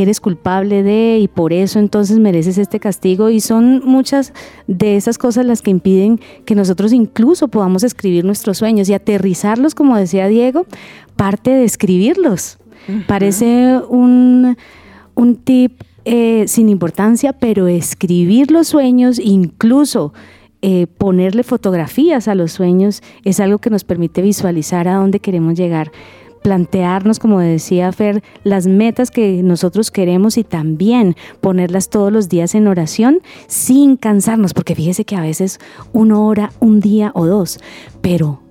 [SPEAKER 1] eres culpable de y por eso entonces mereces este castigo. Y son muchas de esas cosas las que impiden que nosotros incluso podamos escribir nuestros sueños y aterrizarlos, como decía Diego, parte de escribirlos. Parece un, un tip eh, sin importancia, pero escribir los sueños, incluso eh, ponerle fotografías a los sueños, es algo que nos permite visualizar a dónde queremos llegar plantearnos, como decía Fer, las metas que nosotros queremos y también ponerlas todos los días en oración sin cansarnos, porque fíjese que a veces una hora, un día o dos, pero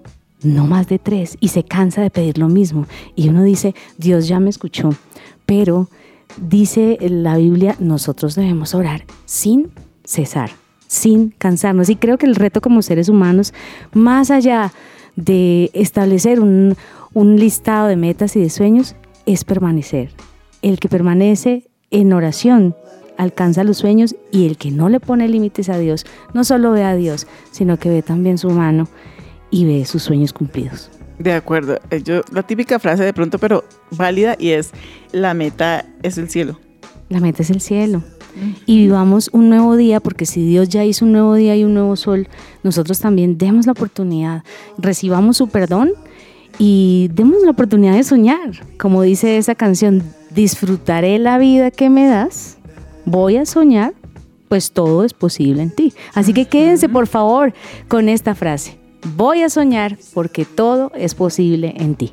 [SPEAKER 1] no más de tres y se cansa de pedir lo mismo. Y uno dice, Dios ya me escuchó, pero dice la Biblia, nosotros debemos orar sin cesar, sin cansarnos. Y creo que el reto como seres humanos, más allá de establecer un, un listado de metas y de sueños, es permanecer. El que permanece en oración alcanza los sueños y el que no le pone límites a Dios, no solo ve a Dios, sino que ve también su mano y ve sus sueños cumplidos.
[SPEAKER 2] De acuerdo. Eh, Yo, la típica frase de pronto, pero válida, y es, la meta es el cielo.
[SPEAKER 1] La meta es el cielo.
[SPEAKER 9] y vivamos un nuevo día, porque si Dios ya hizo un nuevo día y un nuevo sol, nosotros también demos la oportunidad, recibamos su perdón y demos la oportunidad de soñar. Como dice esa canción, disfrutaré la vida que me das, voy a soñar, pues todo es posible en ti. Así que quédense por favor con esta frase. Voy a soñar porque todo es posible en ti.